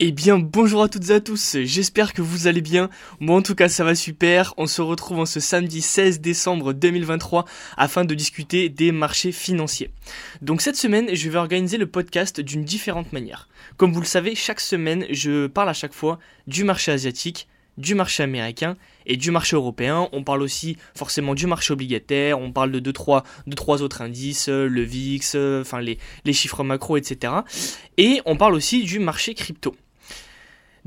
Eh bien bonjour à toutes et à tous, j'espère que vous allez bien, moi en tout cas ça va super, on se retrouve en ce samedi 16 décembre 2023 afin de discuter des marchés financiers. Donc cette semaine je vais organiser le podcast d'une différente manière. Comme vous le savez, chaque semaine je parle à chaque fois du marché asiatique, du marché américain et du marché européen. On parle aussi forcément du marché obligataire, on parle de 2-3 deux, trois, autres indices, le VIX, enfin les, les chiffres macro, etc. Et on parle aussi du marché crypto.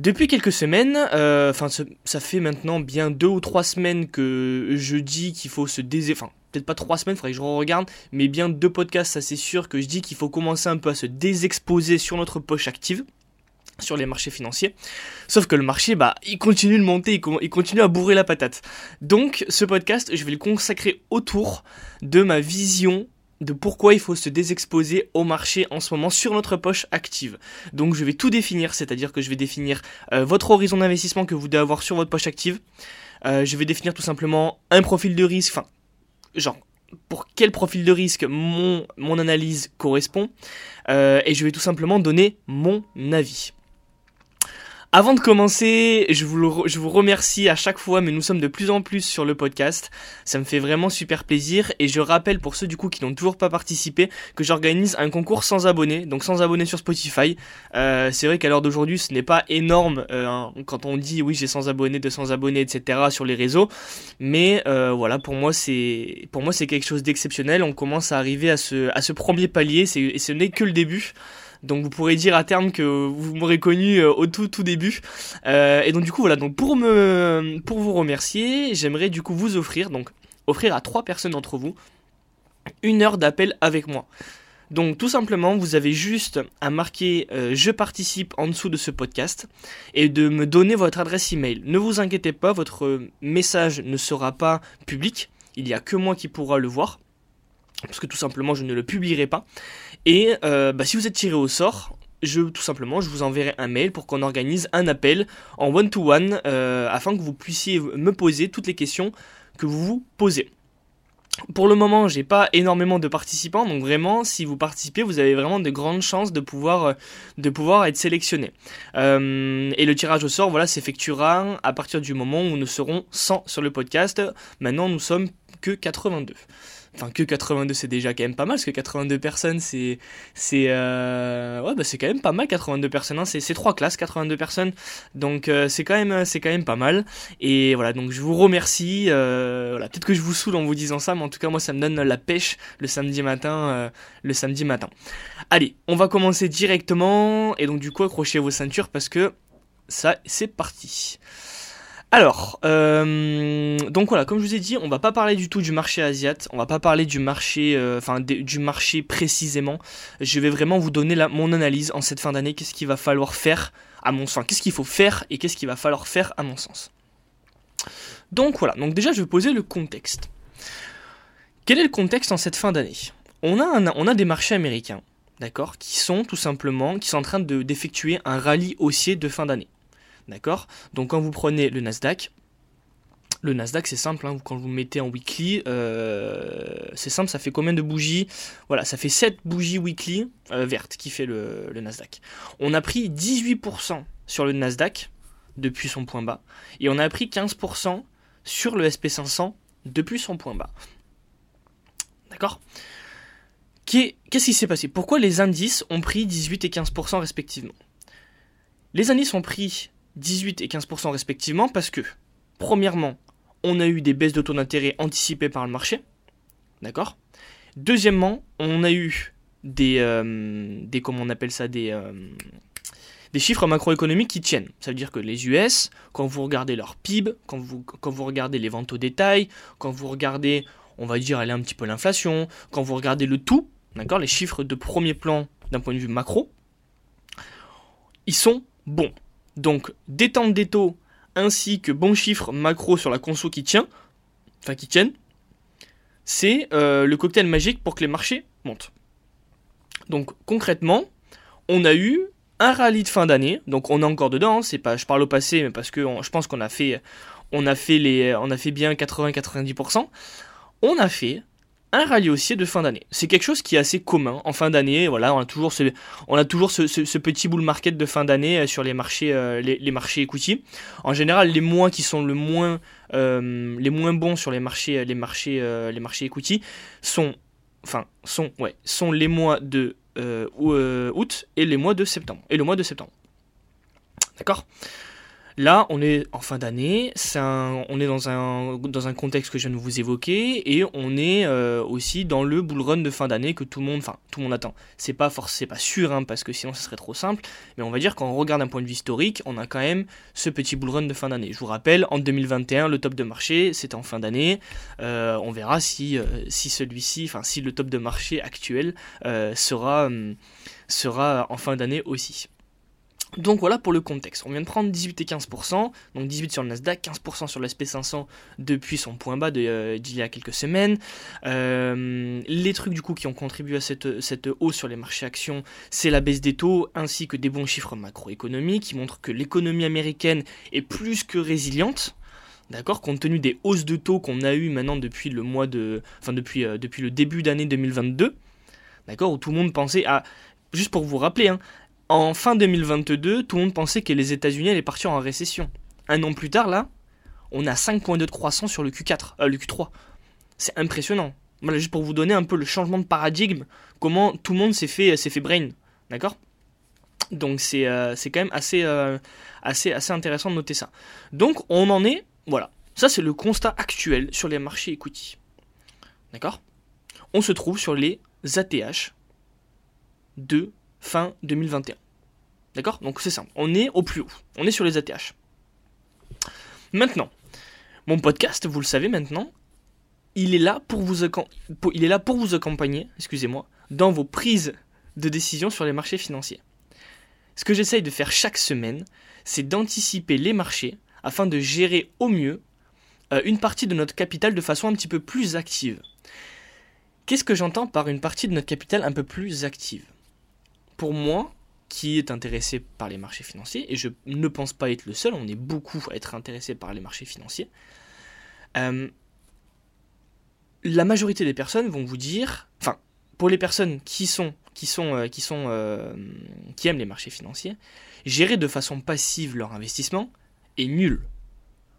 Depuis quelques semaines, euh, enfin ça fait maintenant bien deux ou trois semaines que je dis qu'il faut se dés... Enfin, peut-être pas trois semaines, faudrait que je regarde, mais bien deux podcasts, ça c'est sûr que je dis qu'il faut commencer un peu à se désexposer sur notre poche active sur les marchés financiers. Sauf que le marché, bah, il continue de monter, il continue à bourrer la patate. Donc, ce podcast, je vais le consacrer autour de ma vision de pourquoi il faut se désexposer au marché en ce moment sur notre poche active. Donc je vais tout définir, c'est-à-dire que je vais définir euh, votre horizon d'investissement que vous devez avoir sur votre poche active. Euh, je vais définir tout simplement un profil de risque, enfin, genre pour quel profil de risque mon, analyse correspond. Euh, et je vais tout simplement donner mon avis. Avant de commencer, je vous, je vous remercie à chaque fois, mais nous sommes de plus en plus sur le podcast. Ça me fait vraiment super plaisir. Et je rappelle pour ceux du coup qui n'ont toujours pas participé que j'organise un concours sans abonnés, donc sans abonnés sur Spotify. Euh, c'est vrai qu'à l'heure d'aujourd'hui, ce n'est pas énorme euh, hein, quand on dit oui j'ai 100 abonnés, 200 abonnés, etc. sur les réseaux. Mais euh, voilà, pour moi c'est pour moi c'est quelque chose d'exceptionnel. On commence à arriver à ce à ce premier palier. Et ce n'est que le début. Donc vous pourrez dire à terme que vous m'aurez connu euh, au tout tout début. Euh, et donc du coup voilà, donc pour vous remercier, j'aimerais du coup vous offrir donc offrir à trois personnes d'entre vous une heure d'appel avec moi. Donc tout simplement, vous avez juste à marquer euh, je participe en dessous de ce podcast et de me donner votre adresse email. Ne vous inquiétez pas, votre message ne sera pas public. Il n'y a que moi qui pourra le voir parce que tout simplement je ne le publierai pas. Et euh, bah, si vous êtes tiré au sort, je, tout simplement, je vous enverrai un mail pour qu'on organise un appel en one-to-one euh, afin que vous puissiez me poser toutes les questions que vous vous posez. Pour le moment, j'ai pas énormément de participants, donc vraiment, si vous participez, vous avez vraiment de grandes chances de pouvoir, de pouvoir être sélectionné. Euh, et le tirage au sort, voilà, s'effectuera à partir du moment où nous serons 100 sur le podcast. Maintenant, nous sommes que 82 enfin que 82 c'est déjà quand même pas mal parce que 82 personnes c'est c'est euh, ouais bah c'est quand même pas mal 82 personnes hein. c'est trois classes 82 personnes. Donc euh, c'est quand même c'est quand même pas mal. Et voilà donc je vous remercie euh, voilà. Peut-être que je vous saoule en vous disant ça mais en tout cas moi ça me donne la pêche le samedi matin le samedi matin. Allez on va commencer directement. Et donc du coup accrochez vos ceintures parce que ça c'est parti alors, euh, donc voilà, comme je vous ai dit, on va pas parler du tout du marché asiat, on va pas parler du marché, euh, enfin du marché précisément. Je vais vraiment vous donner mon analyse en cette fin d'année. Qu'est-ce qu'il va falloir faire à mon sens Qu'est-ce qu'il faut faire et qu'est-ce qu'il va falloir faire à mon sens Donc voilà. Donc déjà, je vais poser le contexte. Quel est le contexte en cette fin d'année? On a, des marchés américains, d'accord, qui sont tout simplement, qui sont en train de d'effectuer un rallye haussier de fin d'année. D'accord? Donc quand vous prenez le Nasdaq, le Nasdaq, c'est simple, hein, quand vous mettez en weekly, euh, c'est simple, ça fait combien de bougies? Voilà, ça fait 7 bougies weekly euh, vertes qui fait le, le, Nasdaq. On a pris 18% sur le Nasdaq depuis son point bas, et on a pris 15% sur le SP500 depuis son point bas. D'accord? Qu'est-ce qui s'est passé? Pourquoi les indices ont pris 18 et 15% respectivement? Les indices ont pris 18 et 15% respectivement parce que, premièrement, on a eu des baisses de taux d'intérêt anticipées par le marché. D'accord? Deuxièmement, on a eu des, euh, des comment on appelle ça, des, euh, des chiffres macroéconomiques qui tiennent. Ça veut dire que les US, quand vous regardez leur PIB, quand vous, quand vous regardez les ventes au détail, quand vous regardez, on va dire, aller un petit peu l'inflation, quand vous regardez le tout, d'accord, les chiffres de premier plan d'un point de vue macro, ils sont bons. Donc détente des taux ainsi que bons chiffres macro sur la conso qui tient, enfin qui tiennent, c'est euh, le cocktail magique pour que les marchés montent. Donc concrètement, on a eu un rallye de fin d'année, donc on est encore dedans, hein, pas je parle au passé mais parce que je pense qu'on a fait a les on a fait bien 80 90%. On a fait un rallye haussier de fin d'année. C'est quelque chose qui est assez commun en fin d'année. Voilà, on a toujours ce, on a toujours ce, petit bull market de fin d'année euh, sur les marchés, euh, equity. En général, les mois qui sont euh, les moins bons sur les marchés, les equity sont, sont les mois de août et les mois de septembre et le mois de septembre. D'accord? Là, on est en fin d'année, on est dans un, contexte que je viens de vous évoquer, et on est euh, aussi dans le bull run de fin d'année que tout le monde, enfin tout le monde attend. C'est pas forcément pas sûr, hein, parce que sinon ce serait trop simple, mais on va dire qu'on regarde d'un point de vue historique, on a quand même ce petit bull run de fin d'année. Je vous rappelle, en 2021, le top de marché, c'était en fin d'année. Euh, on verra si, euh, si celui-ci, enfin si le top de marché actuel sera, sera en fin d'année aussi. Donc voilà pour le contexte. On vient de prendre 18 et 15%, donc 18 sur le Nasdaq, 15% sur l'SP 500 depuis son point bas euh, d'il y a quelques semaines. Euh, les trucs du coup qui ont contribué à cette, cette hausse sur les marchés actions, c'est la baisse des taux ainsi que des bons chiffres macroéconomiques qui montrent que l'économie américaine est plus que résiliente. D'accord, compte tenu des hausses de taux qu'on a eu maintenant depuis le mois de, enfin depuis, euh, depuis le début d'année 2022, d'accord, où tout le monde pensait à, juste pour vous rappeler, hein, en fin 2022, tout le monde pensait que les États-Unis allaient partir en récession. Un an plus tard, là, on a 5 points de croissance sur le Q4, euh, le Q3. C'est impressionnant. Voilà, juste pour vous donner un peu le changement de paradigme, comment tout le monde s'est fait, s'est fait brain. D'accord? Donc c'est, euh, c'est quand même euh, assez intéressant de noter ça. Donc on en est, voilà. Ça c'est le constat actuel sur les marchés equity. D'accord? On se trouve sur les ATH de fin 2021. D'accord? Donc c'est simple. On est au plus haut. On est sur les ATH. Maintenant, mon podcast, vous le savez maintenant, il est là pour vous, il est là pour vous accompagner, excusez-moi, dans vos prises de décision sur les marchés financiers. Ce que j'essaye de faire chaque semaine, c'est d'anticiper les marchés afin de gérer au mieux euh, une partie de notre capital de façon un petit peu plus active. Qu'est-ce que j'entends par une partie de notre capital un peu plus active? Pour moi, qui est intéressé par les marchés financiers, et je ne pense pas être le seul, on est beaucoup à être intéressé par les marchés financiers, euh, la majorité des personnes vont vous dire, enfin, pour les personnes qui sont, qui sont, euh, qui sont, euh, qui aiment les marchés financiers, gérer de façon passive leur investissement est nul.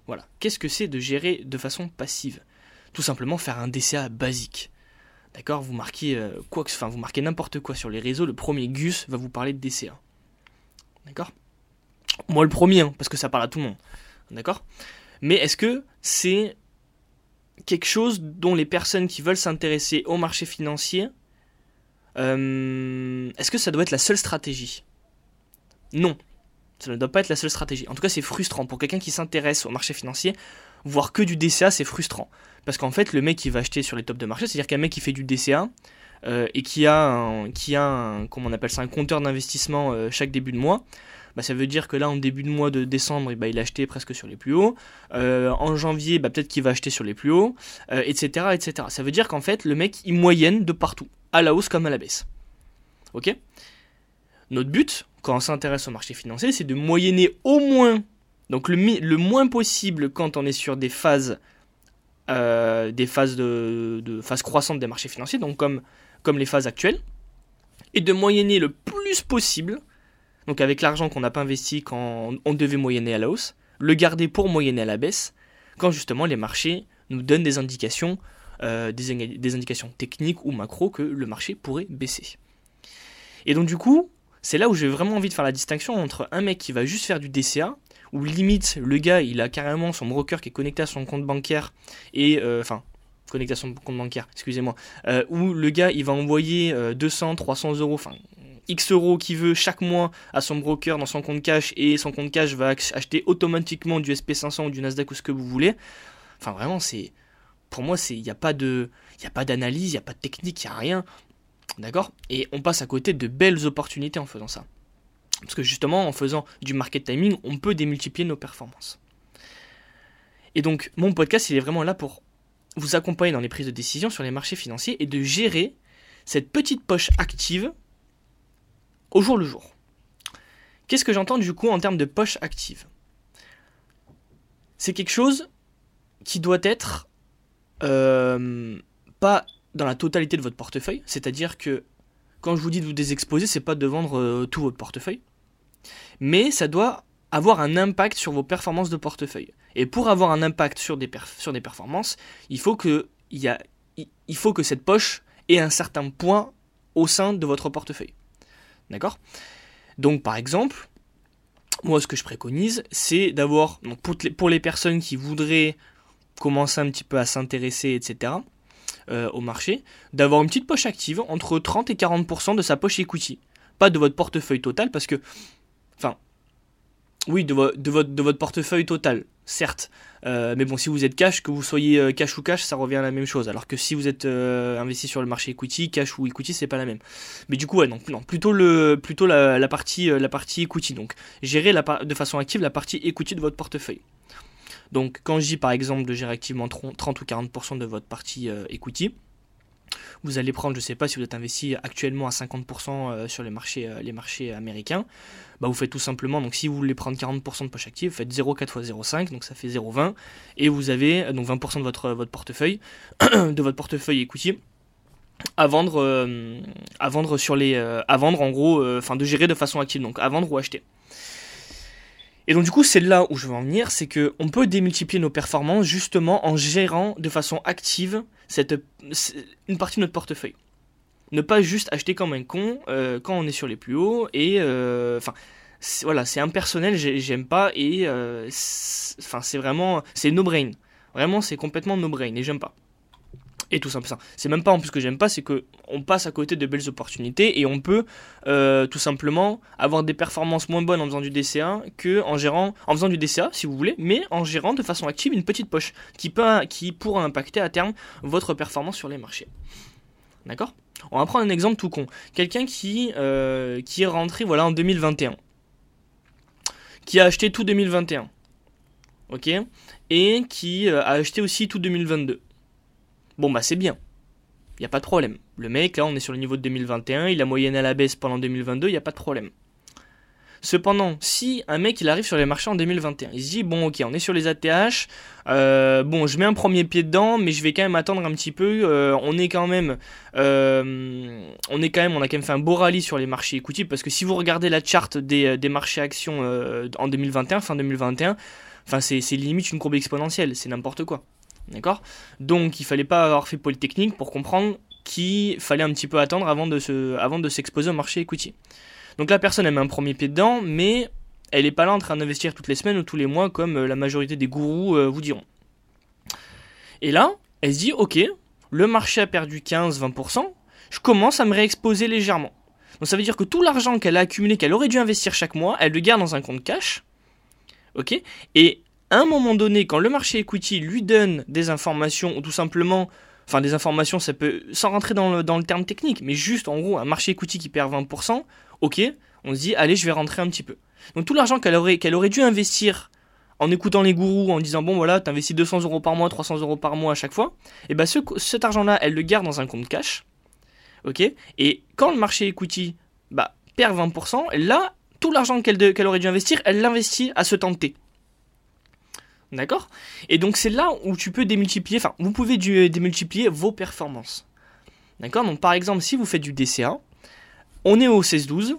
Voilà. Qu'est-ce que c'est de gérer de façon passive? Tout simplement faire un DCA basique. D'accord Vous marquez euh, quoi que, enfin, vous marquez n'importe quoi sur les réseaux, le premier Gus va vous parler de DCA. D'accord? Moi le premier, hein, parce que ça parle à tout le monde. D'accord? Mais est-ce que c'est quelque chose dont les personnes qui veulent s'intéresser au marché financier, euh, est-ce que ça doit être la seule stratégie? Non. Ça ne doit pas être la seule stratégie. En tout cas, c'est frustrant. Pour quelqu'un qui s'intéresse au marché financier, voir que du DCA, c'est frustrant. Parce qu'en fait, le mec qui va acheter sur les tops de marché, c'est-à-dire qu'un mec qui fait du DCA euh, et qui a, un, qui a comment on appelle ça, un compteur d'investissement euh, chaque début de mois, bah, ça veut dire que là, en début de mois de décembre, bah, il a acheté presque sur les plus hauts. Euh, en janvier, bah, peut-être qu'il va acheter sur les plus hauts, etc., etc. Ça veut dire qu'en fait, le mec, il moyenne de partout, à la hausse comme à la baisse. Ok? Notre but, quand on s'intéresse au marché financier, c'est de moyenner au moins, donc le, moins possible quand on est sur des phases euh, des phases de, phases croissantes des marchés financiers, donc comme, les phases actuelles, et de moyenner le plus possible, donc avec l'argent qu'on n'a pas investi quand on devait moyenner à la hausse, le garder pour moyenner à la baisse, quand justement les marchés nous donnent des indications, euh, des indications techniques ou macro que le marché pourrait baisser. Et donc du coup, c'est là où j'ai vraiment envie de faire la distinction entre un mec qui va juste faire du DCA où limite le gars il a carrément son broker qui est connecté à son compte bancaire et euh, enfin connecté à son compte bancaire, excusez-moi, euh, où le gars il va envoyer 200, euh, 300 euros, enfin X euros qu'il veut chaque mois à son broker dans son compte cash et son compte cash va acheter automatiquement du SP500 ou du Nasdaq ou ce que vous voulez. Enfin vraiment c'est pour moi il n'y a pas de y a pas d'analyse, il n'y a pas de technique, il n'y a rien. D'accord? Et on passe à côté de belles opportunités en faisant ça. Parce que justement, en faisant du market timing, on peut démultiplier nos performances. Et donc, mon podcast, il est vraiment là pour vous accompagner dans les prises de décision sur les marchés financiers et de gérer cette petite poche active au jour le jour. Qu'est-ce que j'entends du coup en termes de poche active? C'est quelque chose qui doit être euh, pas dans la totalité de votre portefeuille, c'est-à-dire que quand je vous dis de vous désexposer, c'est pas de vendre euh, tout votre portefeuille, mais ça doit avoir un impact sur vos performances de portefeuille. Et pour avoir un impact sur des, sur des performances, il faut, que, il, a, faut que cette poche ait un certain point au sein de votre portefeuille. D'accord? Donc par exemple, moi ce que je préconise, c'est d'avoir, pour les personnes qui voudraient commencer un petit peu à s'intéresser, etc., euh, au marché, d'avoir une petite poche active entre 30 et 40% de sa poche equity. Pas de votre portefeuille total, parce que, enfin, oui, de, votre, portefeuille total, certes. Euh, mais bon, si vous êtes cash, que vous soyez euh, cash ou cash, ça revient à la même chose. Alors que si vous êtes investi sur le marché equity, cash ou equity, c'est pas la même. Mais du coup, ouais, non, non plutôt, le, plutôt la, la partie, la partie equity. Donc, gérer la, de façon active la partie equity de votre portefeuille. Donc quand je dis par exemple de gérer activement 30 ou 40% de votre partie euh, equity, vous allez prendre, je ne sais pas si vous êtes investi actuellement à 50% euh, sur les marchés, euh, les marchés américains, bah vous faites tout simplement, donc si vous voulez prendre 40% de poche active, vous faites 0,4 x 0,5, donc ça fait 0,20, et vous avez donc 20% de votre, votre portefeuille, de votre portefeuille equity, à vendre, à vendre sur les, à vendre en gros, enfin de gérer de façon active, donc à vendre ou acheter. Et donc du coup, c'est là où je veux en venir, c'est que on peut démultiplier nos performances justement en gérant de façon active cette, une partie de notre portefeuille. Ne pas juste acheter comme un con euh, quand on est sur les plus hauts et euh, enfin voilà, c'est impersonnel, j'aime pas et euh, enfin c'est vraiment c'est no brain. Vraiment, c'est complètement no brain et j'aime pas. Et tout simplement, c'est même pas en plus que j'aime pas, c'est que on passe à côté de belles opportunités et on peut euh, tout simplement avoir des performances moins bonnes en faisant du DCA que en gérant, en faisant du DCA si vous voulez, mais en gérant de façon active une petite poche qui peut, qui pourra impacter à terme votre performance sur les marchés. D'accord? On va prendre un exemple tout con. Quelqu'un qui, euh, qui est rentré voilà en 2021, qui a acheté tout 2021, ok, et qui euh, a acheté aussi tout 2022 Bon bah c'est bien. Il a pas de problème. Le mec, là, on est sur le niveau de 2021, il a moyenné à la baisse pendant 2022, il n'y a pas de problème. Cependant, si un mec il arrive sur les marchés en 2021, il se dit bon ok on est sur les ATH, euh, bon je mets un premier pied dedans, mais je vais quand même attendre un petit peu. Euh, on est quand même, euh, on est quand même, on a quand même fait un beau rallye sur les marchés equity parce que si vous regardez la charte des, des marchés actions en 2021, fin 2021, enfin c'est limite une courbe exponentielle, c'est n'importe quoi. D'accord? Donc il fallait pas avoir fait Polytechnique pour comprendre qu'il fallait un petit peu attendre avant de, se, s'exposer au marché equity. Donc la personne elle met un premier pied dedans, mais elle n'est pas là en train d'investir toutes les semaines ou tous les mois comme euh, la majorité des gourous euh, vous diront. Et là, elle se dit ok, le marché a perdu 15-20%, je commence à me réexposer légèrement. Donc ça veut dire que tout l'argent qu'elle a accumulé, qu'elle aurait dû investir chaque mois, elle le garde dans un compte cash. Ok? Et à un moment donné, quand le marché equity lui donne des informations, ou tout simplement, enfin des informations, ça peut, sans rentrer dans le, terme technique, mais juste en gros, un marché equity qui perd 20%, ok, on se dit, allez, je vais rentrer un petit peu. Donc tout l'argent qu'elle aurait, qu'elle aurait dû investir en écoutant les gourous, en disant, bon voilà, t'investis 200 euros par mois, 300 euros par mois à chaque fois, et eh ben ce, cet argent-là, elle le garde dans un compte cash, ok, et quand le marché equity bah, perd 20%, là, tout l'argent qu'elle, qu'elle aurait dû investir, elle l'investit à se tenter. D'accord? Et donc c'est là où tu peux démultiplier, enfin vous pouvez démultiplier vos performances. D'accord? Donc par exemple si vous faites du DCA, on est au 16-12,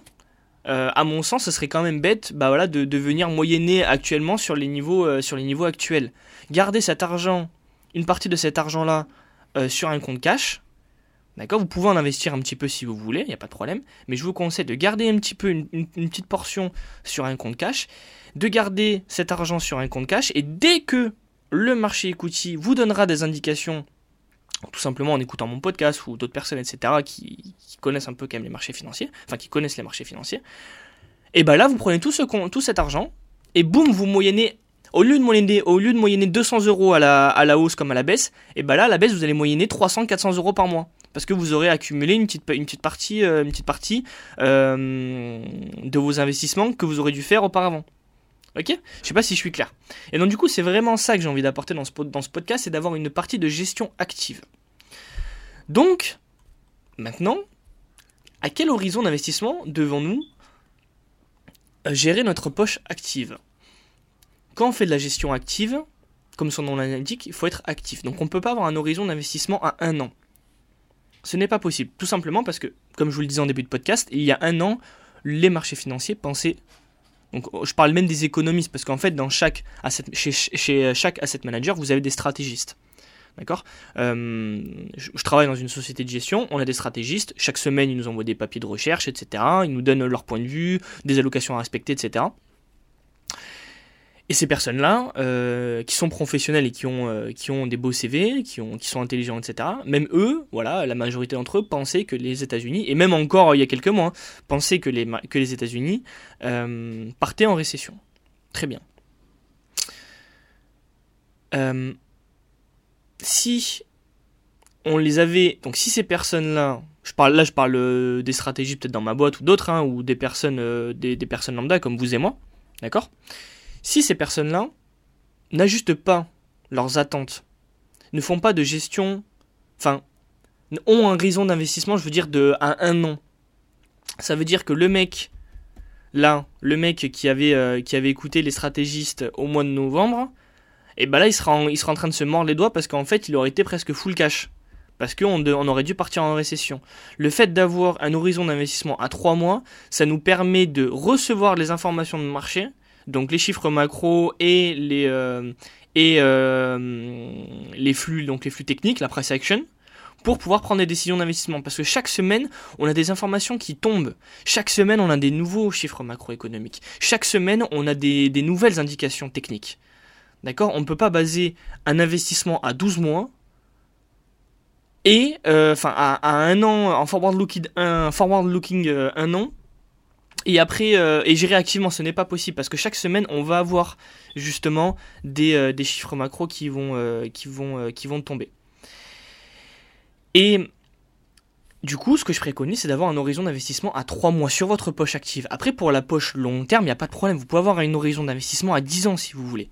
euh, à mon sens, ce serait quand même bête bah de, venir moyenner actuellement sur les, niveaux, euh, sur les niveaux actuels. Garder cet argent, une partie de cet argent-là, euh, sur un compte cash. D'accord Vous pouvez en investir un petit peu si vous voulez, il n'y a pas de problème. Mais je vous conseille de garder un petit peu une, petite portion sur un compte cash de garder cet argent sur un compte cash et dès que le marché equity vous donnera des indications, tout simplement en écoutant mon podcast ou d'autres personnes, etc., qui, connaissent un peu quand même les marchés financiers, enfin qui connaissent les marchés financiers, et bien là vous prenez tout, ce, tout cet argent et boum, vous moyennez au lieu de moyenner, au lieu de moyenner 200 euros à la, à la hausse comme à la baisse, et ben là, à la baisse, vous allez moyenner 300-400 euros par mois. Parce que vous aurez accumulé une petite, partie, euh, une petite partie euh, de vos investissements que vous aurez dû faire auparavant. Ok? Je sais pas si je suis clair. Et donc du coup, c'est vraiment ça que j'ai envie d'apporter dans ce, dans ce podcast, c'est d'avoir une partie de gestion active. Donc, maintenant, à quel horizon d'investissement devons-nous euh, gérer notre poche active? Quand on fait de la gestion active, comme son nom l'indique, il faut être actif. Donc on ne peut pas avoir un horizon d'investissement à un an. Ce n'est pas possible, tout simplement parce que, comme je vous le disais en début de podcast, il y a un an, les marchés financiers pensaient donc je parle même des économistes parce qu'en fait dans chaque chez, chez, chaque asset manager vous avez des stratégistes. D'accord? Euh, je, travaille dans une société de gestion, on a des stratégistes, chaque semaine ils nous envoient des papiers de recherche, etc. Ils nous donnent leur point de vue, des allocations à respecter, etc. Et ces personnes-là, euh, qui sont professionnelles et qui ont, euh, qui ont des beaux CV, qui, ont, qui sont intelligents, etc., même eux, voilà, la majorité d'entre eux pensaient que les États-Unis, et même encore il y a quelques mois, pensaient que les, que les États-Unis euh, partaient en récession. Très bien. si on les avait, donc si ces personnes-là, je parle là, je parle des stratégies peut-être dans ma boîte ou d'autres, hein, ou des personnes, des, des personnes lambda comme vous et moi, d'accord? Si ces personnes-là n'ajustent pas leurs attentes, ne font pas de gestion, enfin, ont un horizon d'investissement, je veux dire, de à un an, ça veut dire que le mec, là, le mec qui avait, euh, écouté les stratégistes au mois de novembre, et eh ben là, il sera, en, sera en train de se mordre les doigts parce qu'en fait, il aurait été presque full cash. Parce qu'on on aurait dû partir en récession. Le fait d'avoir un horizon d'investissement à 3 mois, ça nous permet de recevoir les informations de marché, donc les chiffres macro et les euh, et euh, les flux donc les flux techniques, la price action pour pouvoir prendre des décisions d'investissement. Parce que chaque semaine, on a des informations qui tombent. Chaque semaine, on a des nouveaux chiffres macroéconomiques. Chaque semaine, on a des, des nouvelles indications techniques. D'accord? On ne peut pas baser un investissement à 12 mois et, euh, enfin, à, un an, en forward looking, un, forward looking un an, et après, euh, et gérer activement, ce n'est pas possible parce que chaque semaine, on va avoir justement des, euh, des chiffres macro qui vont, euh, qui, vont, qui vont tomber. Et du coup, ce que je préconise, c'est d'avoir un horizon d'investissement à 3 mois sur votre poche active. Après, pour la poche long terme, il n'y a pas de problème. Vous pouvez avoir un horizon d'investissement à 10 ans si vous voulez.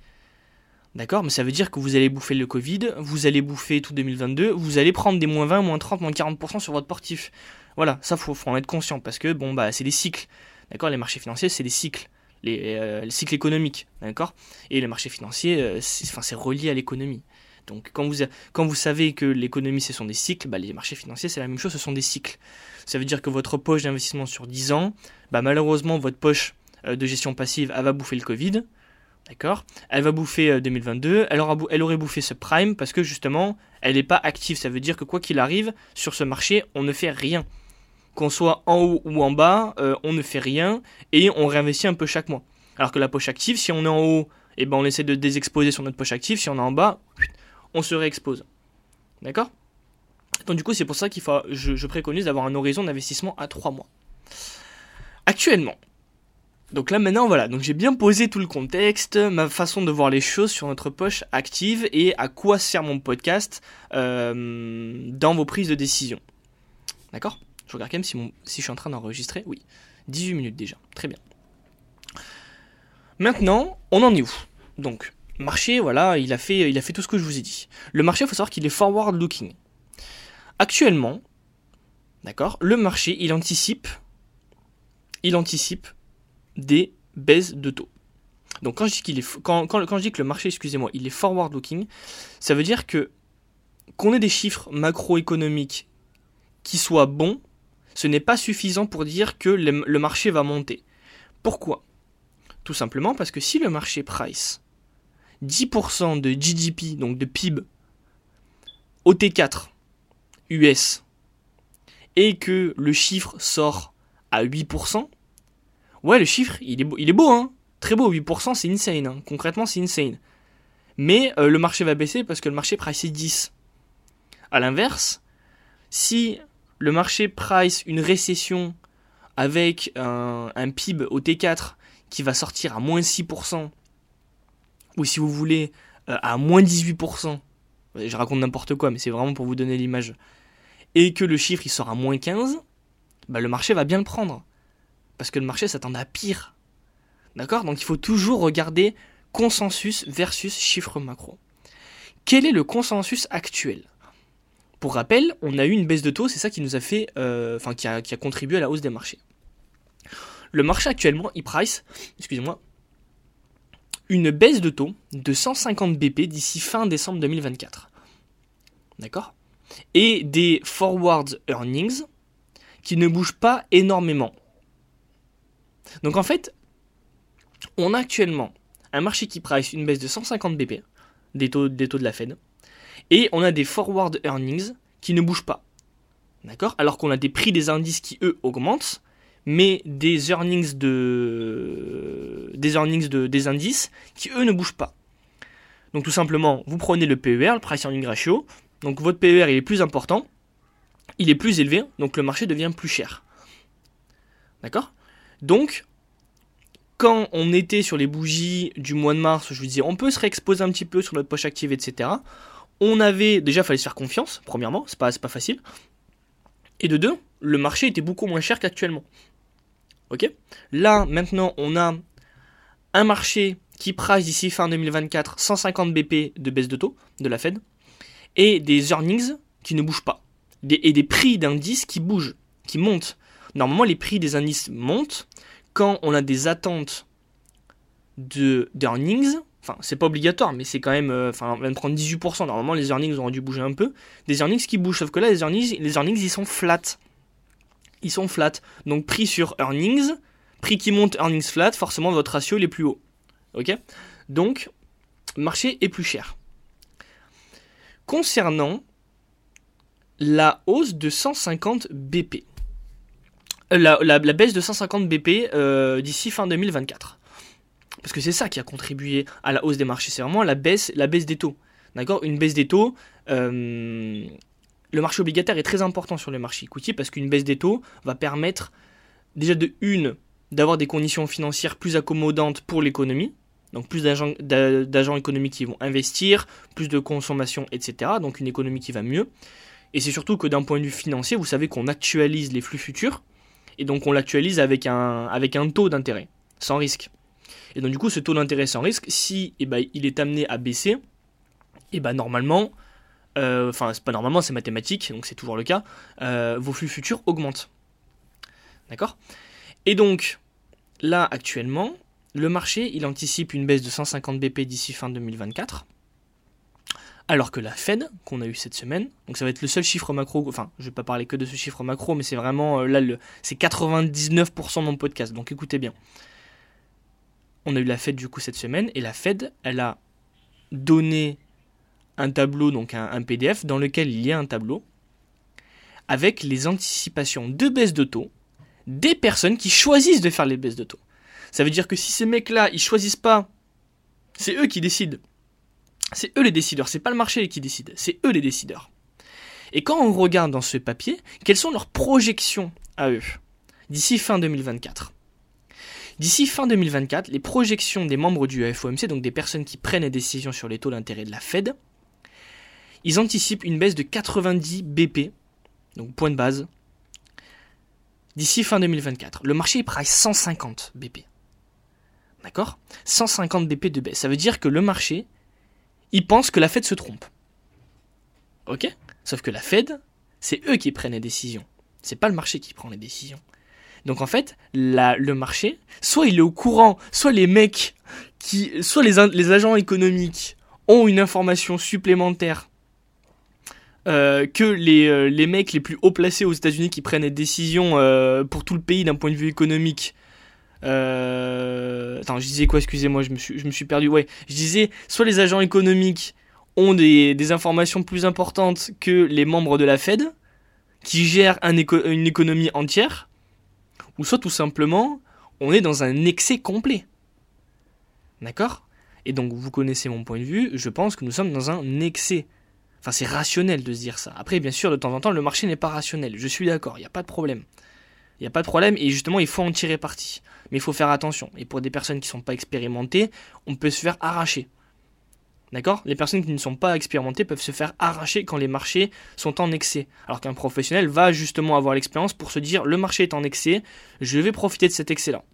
D'accord? Mais ça veut dire que vous allez bouffer le Covid, vous allez bouffer tout 2022, vous allez prendre des moins 20, moins 30, moins 40% sur votre portif. Voilà, ça faut, faut en être conscient parce que bon bah c'est des cycles. D'accord Les marchés financiers, c'est des cycles. Les, euh, cycles économiques, d'accord? Et les marchés financiers, euh, c'est relié à l'économie. Donc quand vous, quand vous savez que l'économie ce sont des cycles, bah, les marchés financiers c'est la même chose, ce sont des cycles. Ça veut dire que votre poche d'investissement sur 10 ans, bah, malheureusement votre poche euh, de gestion passive, elle va bouffer le Covid, d'accord? Elle va bouffer 2022, elle, aura, elle aurait bouffé ce prime parce que justement elle n'est pas active. Ça veut dire que quoi qu'il arrive, sur ce marché, on ne fait rien qu'on soit en haut ou en bas, euh, on ne fait rien et on réinvestit un peu chaque mois. Alors que la poche active, si on est en haut, eh ben on essaie de désexposer sur notre poche active, si on est en bas, on se réexpose. D'accord? Donc du coup, c'est pour ça qu'il faut, je, préconise d'avoir un horizon d'investissement à 3 mois. Actuellement, donc là maintenant voilà, donc j'ai bien posé tout le contexte, ma façon de voir les choses sur notre poche active et à quoi sert mon podcast euh, dans vos prises de décision. D'accord? Je regarde quand même si, je suis en train d'enregistrer. Oui, 18 minutes déjà. Très bien. Maintenant, on en est où? Donc, marché, voilà, il a, fait, il a fait tout ce que je vous ai dit. Le marché, il faut savoir qu'il est forward looking. Actuellement, d'accord, le marché, il anticipe, il anticipe des baisses de taux. Donc quand je dis est quand, je dis que le marché, excusez-moi, il est forward looking, ça veut dire que qu'on ait des chiffres macroéconomiques qui soient bons ce n'est pas suffisant pour dire que le, marché va monter. Pourquoi? Tout simplement parce que si le marché price 10% de GDP, donc de PIB, au T4 US, et que le chiffre sort à 8%, ouais, le chiffre, il est beau, il est beau hein Très beau, 8%, c'est insane. Hein. Concrètement, c'est insane. Mais euh, le marché va baisser parce que le marché price est 10. A l'inverse, si le marché price une récession avec un, PIB au T4 qui va sortir à moins 6%, ou si vous voulez, euh, à moins 18%, je raconte n'importe quoi, mais c'est vraiment pour vous donner l'image, et que le chiffre il sort à moins 15, bah, le marché va bien le prendre. Parce que le marché s'attend à pire. D'accord? Donc il faut toujours regarder consensus versus chiffre macro. Quel est le consensus actuel? Pour rappel, on a eu une baisse de taux, c'est ça qui nous a fait, euh, enfin qui a, contribué à la hausse des marchés. Le marché actuellement, il price, excusez-moi, une baisse de taux de 150 BP d'ici fin décembre 2024. D'accord? Et des forward earnings qui ne bougent pas énormément. Donc en fait, on a actuellement un marché qui price une baisse de 150 BP des taux, des taux de la Fed, et on a des forward earnings qui ne bougent pas. D'accord? Alors qu'on a des prix des indices qui, eux, augmentent, mais des earnings de des earnings de, des indices qui eux ne bougent pas. Donc tout simplement, vous prenez le PER, le price earning ratio. Donc votre PER il est plus important, il est plus élevé, donc le marché devient plus cher. D'accord? Donc quand on était sur les bougies du mois de mars, je vous disais on peut se réexposer un petit peu sur notre poche active, etc. On avait déjà fallait se faire confiance, premièrement, c'est pas, pas facile. Et de deux, le marché était beaucoup moins cher qu'actuellement. Ok? Là, maintenant, on a un marché qui price d'ici fin 2024 150 BP de baisse de taux de la Fed et des earnings qui ne bougent pas et des prix d'indices qui bougent, qui montent. Normalement, les prix des indices montent quand on a des attentes de d'earnings. Enfin, c'est pas obligatoire, mais c'est quand même. Euh, enfin, on va prendre 18%. Normalement, les earnings auraient dû bouger un peu. Des earnings qui bougent, sauf que là, les earnings, les earnings ils sont flat ils sont flat. Donc prix sur earnings, prix qui monte earnings flat, forcément votre ratio il est plus haut. Ok? Donc, marché est plus cher. Concernant la hausse de 150 BP. Euh, la, baisse de 150 BP euh, d'ici fin 2024. Parce que c'est ça qui a contribué à la hausse des marchés, c'est vraiment la baisse, la baisse des taux. D'accord? Une baisse des taux, euh, le marché obligataire est très important sur le marché equity parce qu'une baisse des taux va permettre déjà de une d'avoir des conditions financières plus accommodantes pour l'économie, donc plus d'agents économiques qui vont investir, plus de consommation, etc. Donc une économie qui va mieux. Et c'est surtout que d'un point de vue financier, vous savez qu'on actualise les flux futurs, et donc on l'actualise avec un, avec un taux d'intérêt, sans risque. Et donc du coup, ce taux d'intérêt sans risque, si eh ben, il est amené à baisser, et eh ben, normalement, euh, enfin c'est pas normalement, c'est mathématique, donc c'est toujours le cas, euh, vos flux futurs augmentent. D'accord? Et donc, là actuellement, le marché, il anticipe une baisse de 150 BP d'ici fin 2024. Alors que la Fed, qu'on a eu cette semaine, donc ça va être le seul chiffre macro, enfin je vais pas parler que de ce chiffre macro, mais c'est vraiment euh, là, le, c'est 99% de mon podcast, donc écoutez bien. On a eu la Fed du coup cette semaine, et la Fed, elle a donné un tableau, donc un, PDF, dans lequel il y a un tableau avec les anticipations de baisse de taux des personnes qui choisissent de faire les baisses de taux. Ça veut dire que si ces mecs-là, ils choisissent pas, c'est eux qui décident. C'est eux les décideurs, c'est pas le marché qui décide, c'est eux les décideurs. Et quand on regarde dans ce papier, quelles sont leurs projections à eux d'ici fin 2024 D'ici fin 2024, les projections des membres du FOMC, donc des personnes qui prennent les décisions sur les taux d'intérêt de la Fed, ils anticipent une baisse de 90 BP, donc point de base, d'ici fin 2024. Le marché price 150 BP. D'accord? 150 BP de baisse. Ça veut dire que le marché, il pense que la Fed se trompe. Ok? Sauf que la Fed, c'est eux qui prennent les décisions. C'est pas le marché qui prend les décisions. Donc en fait, le marché, soit il est au courant, soit les mecs qui, soit les, agents économiques ont une information supplémentaire euh, que les, euh, les mecs les plus haut placés aux États-Unis qui prennent des décisions euh, pour tout le pays d'un point de vue économique. Attends, je disais quoi Excusez-moi, je me suis, perdu. Ouais, je disais soit les agents économiques ont des, informations plus importantes que les membres de la Fed, qui gèrent un une économie entière, ou soit tout simplement on est dans un excès complet. D'accord? Et donc vous connaissez mon point de vue, je pense que nous sommes dans un excès Enfin, c'est rationnel de se dire ça. Après, bien sûr, de temps en temps, le marché n'est pas rationnel. Je suis d'accord, il n'y a pas de problème. Il n'y a pas de problème et justement, il faut en tirer parti. Mais il faut faire attention. Et pour des personnes qui ne sont pas expérimentées, on peut se faire arracher. D'accord? Les personnes qui ne sont pas expérimentées peuvent se faire arracher quand les marchés sont en excès. Alors qu'un professionnel va justement avoir l'expérience pour se dire le marché est en excès, je vais profiter de cet excès-là.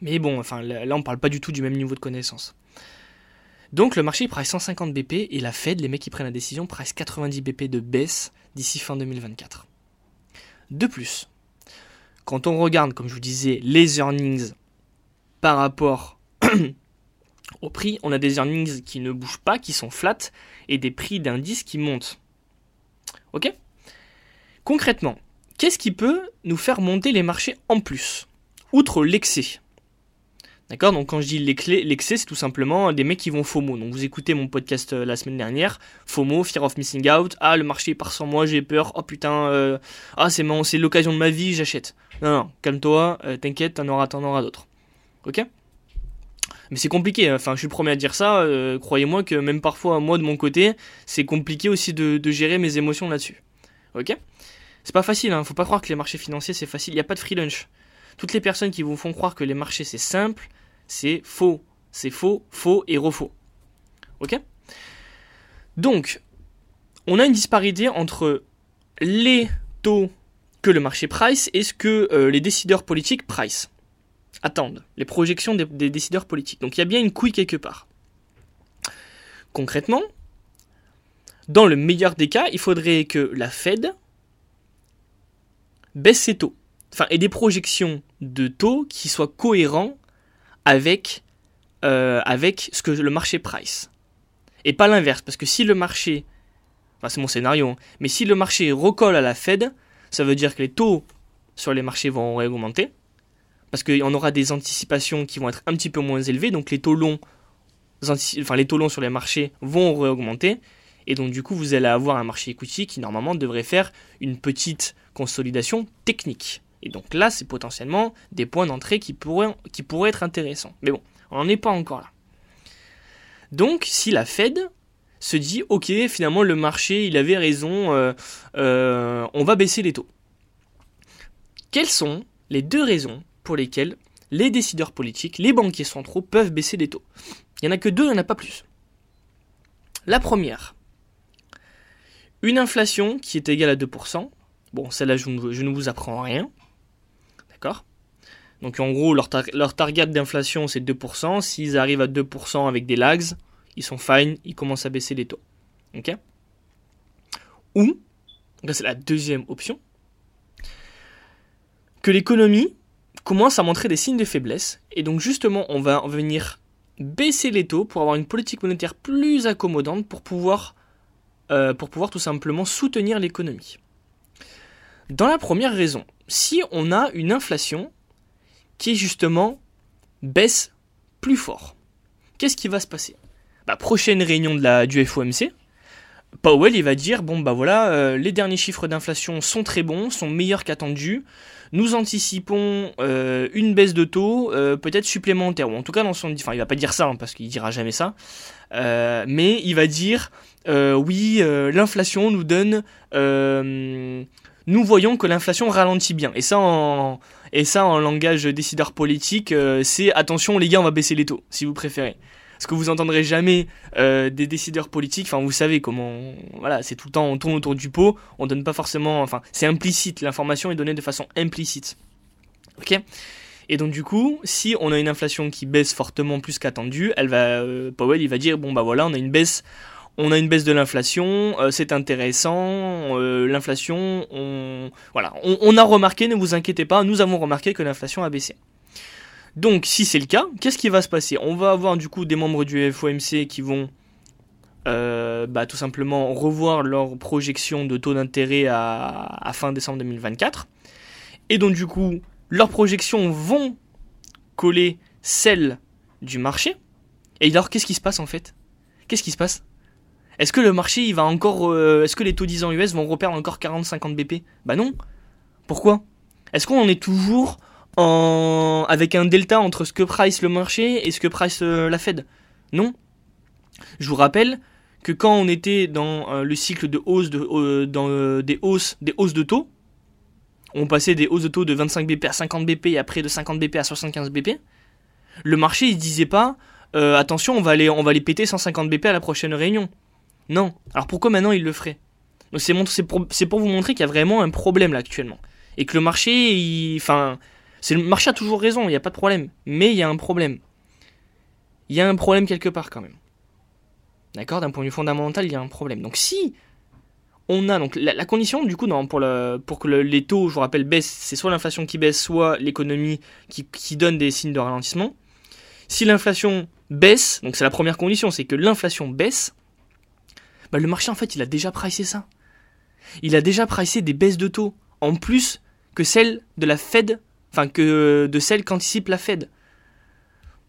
Mais bon, enfin là on ne parle pas du tout du même niveau de connaissance. Donc le marché il price 150 BP et la Fed, les mecs qui prennent la décision, price 90 BP de baisse d'ici fin 2024. De plus, quand on regarde, comme je vous disais, les earnings par rapport au prix, on a des earnings qui ne bougent pas, qui sont flat, et des prix d'indices qui montent. Ok? Concrètement, qu'est-ce qui peut nous faire monter les marchés en plus Outre l'excès? D'accord? Donc quand je dis l'excès, c'est tout simplement des mecs qui vont FOMO. Donc vous écoutez mon podcast euh, la semaine dernière, FOMO, Fear of Missing Out. Ah, le marché part sans moi, j'ai peur. Oh putain, euh, ah c'est l'occasion de ma vie, j'achète. Non, non, calme-toi, euh, t'inquiète, t'en auras, auras d'autres. Ok? Mais c'est compliqué, hein. enfin je suis le premier à dire ça, croyez-moi que même parfois moi de mon côté, c'est compliqué aussi de, gérer mes émotions là-dessus. Ok? C'est pas facile, hein. faut pas croire que les marchés financiers c'est facile, il n'y a pas de free lunch. Toutes les personnes qui vous font croire que les marchés c'est simple, c'est faux. C'est faux, faux et refaux. Ok? Donc, on a une disparité entre les taux que le marché price et ce que euh, les décideurs politiques price. Attendent, les projections des, décideurs politiques. Donc il y a bien une couille quelque part. Concrètement, dans le meilleur des cas, il faudrait que la Fed baisse ses taux. Enfin, et des projections de taux qui soient cohérents avec, euh, avec ce que le marché price. Et pas l'inverse, parce que si le marché, enfin c'est mon scénario, hein, mais si le marché recolle à la Fed, ça veut dire que les taux sur les marchés vont augmenter, parce qu'on aura des anticipations qui vont être un petit peu moins élevées, donc les taux longs, enfin les taux longs sur les marchés vont augmenter, et donc du coup vous allez avoir un marché equity qui normalement devrait faire une petite consolidation technique. Et donc là, c'est potentiellement des points d'entrée qui pourraient, qui pourraient être intéressants. Mais bon, on n'en est pas encore là. Donc, si la Fed se dit, ok, finalement, le marché, il avait raison, euh, euh, on va baisser les taux. Quelles sont les deux raisons pour lesquelles les décideurs politiques, les banquiers centraux peuvent baisser les taux Il n'y en a que deux, il n'y en a pas plus. La première, une inflation qui est égale à 2%. Bon, celle-là, je, ne vous apprends rien. D'accord? Donc en gros, leur, leur target d'inflation, c'est 2%. S'ils arrivent à 2% avec des lags, ils sont fine, ils commencent à baisser les taux. Ok? Ou, c'est la deuxième option, que l'économie commence à montrer des signes de faiblesse. Et donc justement, on va venir baisser les taux pour avoir une politique monétaire plus accommodante pour pouvoir, euh, tout simplement soutenir l'économie. Dans la première raison, si on a une inflation qui justement baisse plus fort, qu'est-ce qui va se passer? Bah, Prochaine réunion de la, du FOMC, Powell il va dire bon bah voilà euh, les derniers chiffres d'inflation sont très bons, sont meilleurs qu'attendus. Nous anticipons euh, une baisse de taux euh, peut-être supplémentaire ou en tout cas dans son enfin il va pas dire ça hein, parce qu'il dira jamais ça. mais il va dire oui l'inflation nous donne nous voyons que l'inflation ralentit bien. Et ça, en, et ça, en langage décideur politique, euh, c'est attention les gars, on va baisser les taux, si vous préférez. Ce que vous entendrez jamais euh, des décideurs politiques, enfin vous savez comment, voilà, c'est tout le temps on tourne autour du pot, on donne pas forcément, enfin c'est implicite, l'information est donnée de façon implicite. Ok? Et donc du coup, si on a une inflation qui baisse fortement plus qu'attendu, elle va, euh, Powell il va dire bon bah voilà, on a une baisse on a une baisse de l'inflation, euh, c'est intéressant, l'inflation, on, voilà, on, a remarqué, ne vous inquiétez pas, nous avons remarqué que l'inflation a baissé. Donc si c'est le cas, qu'est-ce qui va se passer? On va avoir du coup des membres du FOMC qui vont euh, bah, tout simplement revoir leur projection de taux d'intérêt à, fin décembre 2024. Et donc du coup, leurs projections vont coller celles du marché. Et alors qu'est-ce qui se passe en fait? Qu'est-ce qui se passe? Est-ce que le marché, il va encore. Euh, est-ce que les taux 10 ans US vont reperdre encore 40-50 BP Bah non. Pourquoi? Est-ce qu'on est toujours avec un delta entre ce que price le marché et ce que price euh, la Fed Non. Je vous rappelle que quand on était dans euh, le cycle de hausse de, dans des hausses des hausses de taux, on passait des hausses de taux de 25 BP à 50 BP et après de 50 BP à 75 BP. Le marché il disait pas attention on va aller on va les péter 150 BP à la prochaine réunion. Non. Alors pourquoi maintenant il le ferait? C'est pour, vous montrer qu'il y a vraiment un problème là actuellement. Et que le marché, enfin, c'est le marché a toujours raison, il n'y a pas de problème. Mais il y a un problème. Il y a un problème quelque part quand même. D'accord? D'un point de vue fondamental, il y a un problème. Donc si on a donc la, condition du coup pour, que les taux, je vous rappelle, baissent, c'est soit l'inflation qui baisse, soit l'économie qui, qui donne des signes de ralentissement. Si l'inflation baisse, donc c'est la première condition, c'est que l'inflation baisse, bah, le marché en fait il a déjà pricé ça. il a déjà pricé des baisses de taux en plus que celles de la Fed, enfin que de celles qu'anticipe la Fed.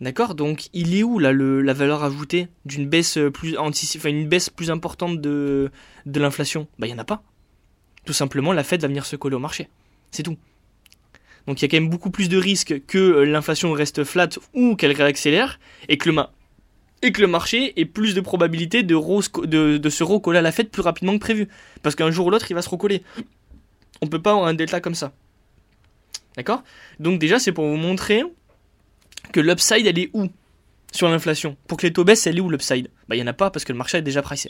D'accord? Donc il est où là le, la valeur ajoutée d'une baisse plus enfin, une baisse plus importante de, de l'inflation? Bah il n'y en a pas. Tout simplement la Fed va venir se coller au marché. C'est tout. Donc il y a quand même beaucoup plus de risques que l'inflation reste flat ou qu'elle réaccélère et que le, marché ait plus de probabilité de, se recoller à la Fed plus rapidement que prévu. Parce qu'un jour ou l'autre il va se recoller. On peut pas avoir un delta comme ça. D'accord? Donc déjà c'est pour vous montrer que l'upside, elle est où sur l'inflation? Pour que les taux baissent, elle est où l'upside? Bah, il n'y en a pas parce que le marché est déjà pricé.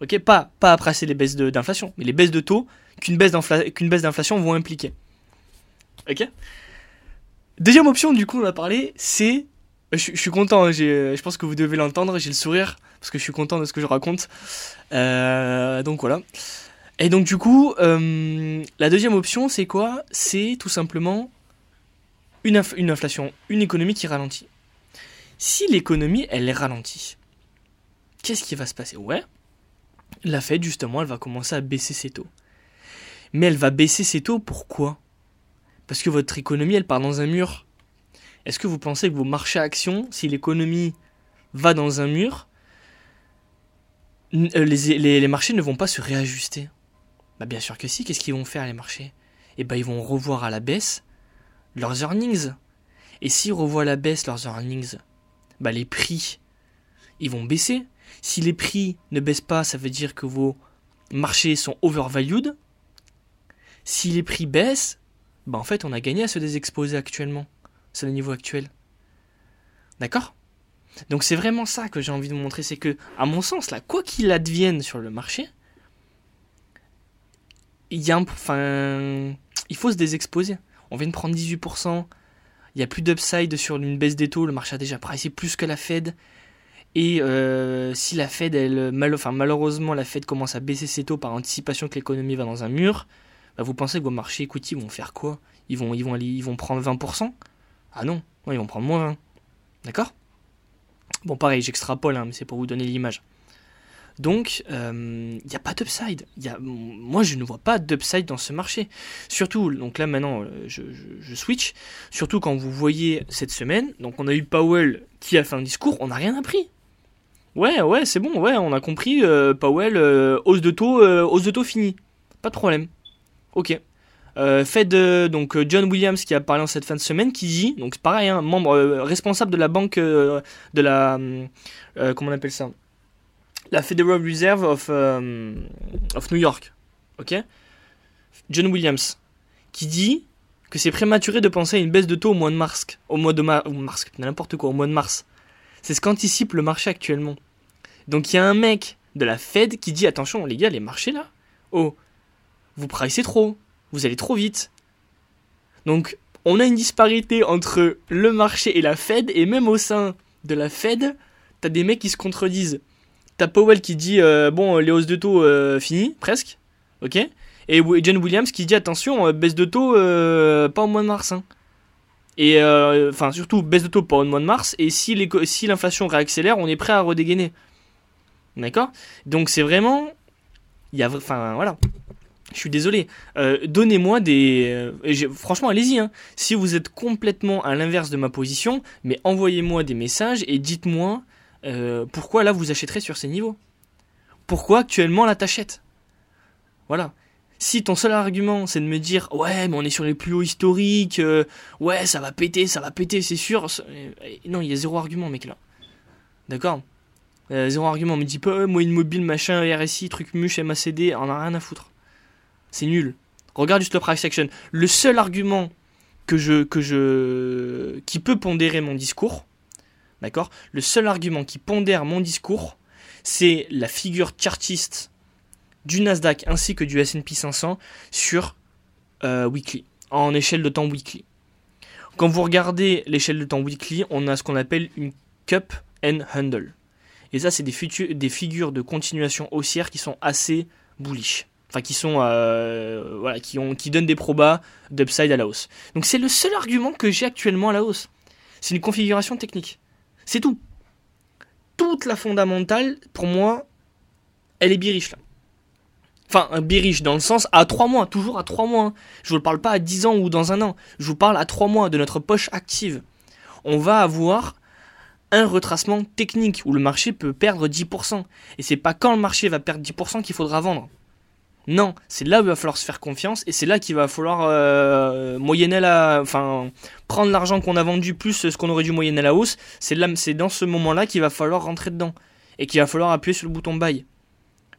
Ok? Pas, pas à pricer les baisses d'inflation, mais les baisses de taux qu'une baisse d'inflation vont impliquer. Ok? Deuxième option, du coup, on a parlé, c'est. Euh, je, suis content, hein, je pense que vous devez l'entendre, j'ai le sourire, parce que je suis content de ce que je raconte. Euh, donc voilà. Et donc, du coup, euh, la deuxième option, c'est quoi? C'est tout simplement une, inflation, une économie qui ralentit. Si l'économie, elle est ralentie, qu'est-ce qui va se passer? Ouais, la Fed, justement, elle va commencer à baisser ses taux. Mais elle va baisser ses taux pourquoi? Parce que votre économie, elle part dans un mur. Est-ce que vous pensez que vos marchés actions, si l'économie va dans un mur, euh, les, marchés ne vont pas se réajuster? Bah bien sûr que si, qu'est-ce qu'ils vont faire les marchés? Eh bien ils vont revoir à la baisse leurs earnings. Et s'ils revoient la baisse leurs earnings, bah les prix, ils vont baisser. Si les prix ne baissent pas, ça veut dire que vos marchés sont overvalued. Si les prix baissent, bah en fait on a gagné à se désexposer actuellement. C'est le niveau actuel. D'accord? Donc c'est vraiment ça que j'ai envie de vous montrer, c'est que, à mon sens, là, quoi qu'il advienne sur le marché, il faut se désexposer. On vient de prendre 18%, il n'y a plus d'upside sur une baisse des taux, le marché a déjà pricé plus que la Fed. Et euh, si la Fed, elle, malheureusement, la Fed commence à baisser ses taux par anticipation que l'économie va dans un mur, bah, vous pensez que vos marchés equity vont faire quoi? Ils vont, ils, vont vont prendre 20% Ah non, ils vont prendre moins 20. D'accord? Bon, pareil, j'extrapole, hein, mais c'est pour vous donner l'image. Donc, il euh, n'y a pas d'upside. moi, je ne vois pas d'upside dans ce marché. Surtout, donc là maintenant, euh, je, switch. Surtout quand vous voyez cette semaine, donc on a eu Powell qui a fait un discours, on n'a rien appris. Ouais, ouais, c'est bon, ouais, on a compris. Euh, Powell, hausse de taux, hausse de taux fini. Pas de problème. Ok. Fed, donc John Williams qui a parlé en cette fin de semaine, qui dit, donc pareil, hein, membre responsable de la banque de la, comment on appelle ça, la Federal Reserve of, euh, of New York, ok? John Williams, qui dit que c'est prématuré de penser à une baisse de taux au mois de mars, au mois de mars, n'importe quoi, au mois de mars. C'est ce qu'anticipe le marché actuellement. Donc il y a un mec de la Fed qui dit attention les gars, les marchés là, oh, vous pricez trop, vous allez trop vite. Donc on a une disparité entre le marché et la Fed, et même au sein de la Fed, t'as des mecs qui se contredisent. Powell qui dit euh, bon les hausses de taux euh, fini presque, ok. Et John Williams qui dit attention euh, baisse de taux pas au mois de mars. Hein. Et enfin surtout baisse de taux pas au mois de mars. Et si l'inflation réaccélère, on est prêt à redégainer. D'accord? Donc c'est vraiment il y a enfin voilà. Je suis désolé. Donnez-moi des. franchement, allez-y. Hein. Si vous êtes complètement à l'inverse de ma position, mais envoyez-moi des messages et dites-moi euh, pourquoi là vous achèterez sur ces niveaux? Pourquoi actuellement là t'achètes? Voilà. Si ton seul argument c'est de me dire ouais mais on est sur les plus hauts historiques, euh, ouais ça va péter, ça va péter, c'est sûr. Euh, non, il y a zéro argument mec là. D'accord? Zéro argument, on me dit pas moi immobile, machin, RSI, truc muche, MACD, on a rien à foutre. C'est nul. Regarde juste le price action. Le seul argument que je, que je, qui peut pondérer mon discours, D'accord? Le seul argument qui pondère mon discours, c'est la figure chartiste du Nasdaq ainsi que du S&P 500 sur euh, weekly, en échelle de temps weekly. Quand vous regardez l'échelle de temps weekly, on a ce qu'on appelle une cup and handle. Et ça, c'est des, figures de continuation haussière qui sont assez bullish. Enfin, qui euh, qui donnent des probas d'upside à la hausse. Donc, c'est le seul argument que j'ai actuellement à la hausse. C'est une configuration technique. C'est tout. Toute la fondamentale, pour moi, elle est biriche là. Enfin, bearish dans le sens à 3 mois, toujours à 3 mois. Hein. Je vous parle pas à 10 ans ou dans un an. Je vous parle à 3 mois de notre poche active. On va avoir un retracement technique où le marché peut perdre 10%. Et c'est pas quand le marché va perdre 10% qu'il faudra vendre. Non, c'est là où il va falloir se faire confiance et c'est là qu'il va falloir euh, la, enfin, prendre l'argent qu'on a vendu plus ce qu'on aurait dû moyenner la hausse. C'est là, c'est dans ce moment-là qu'il va falloir rentrer dedans et qu'il va falloir appuyer sur le bouton buy.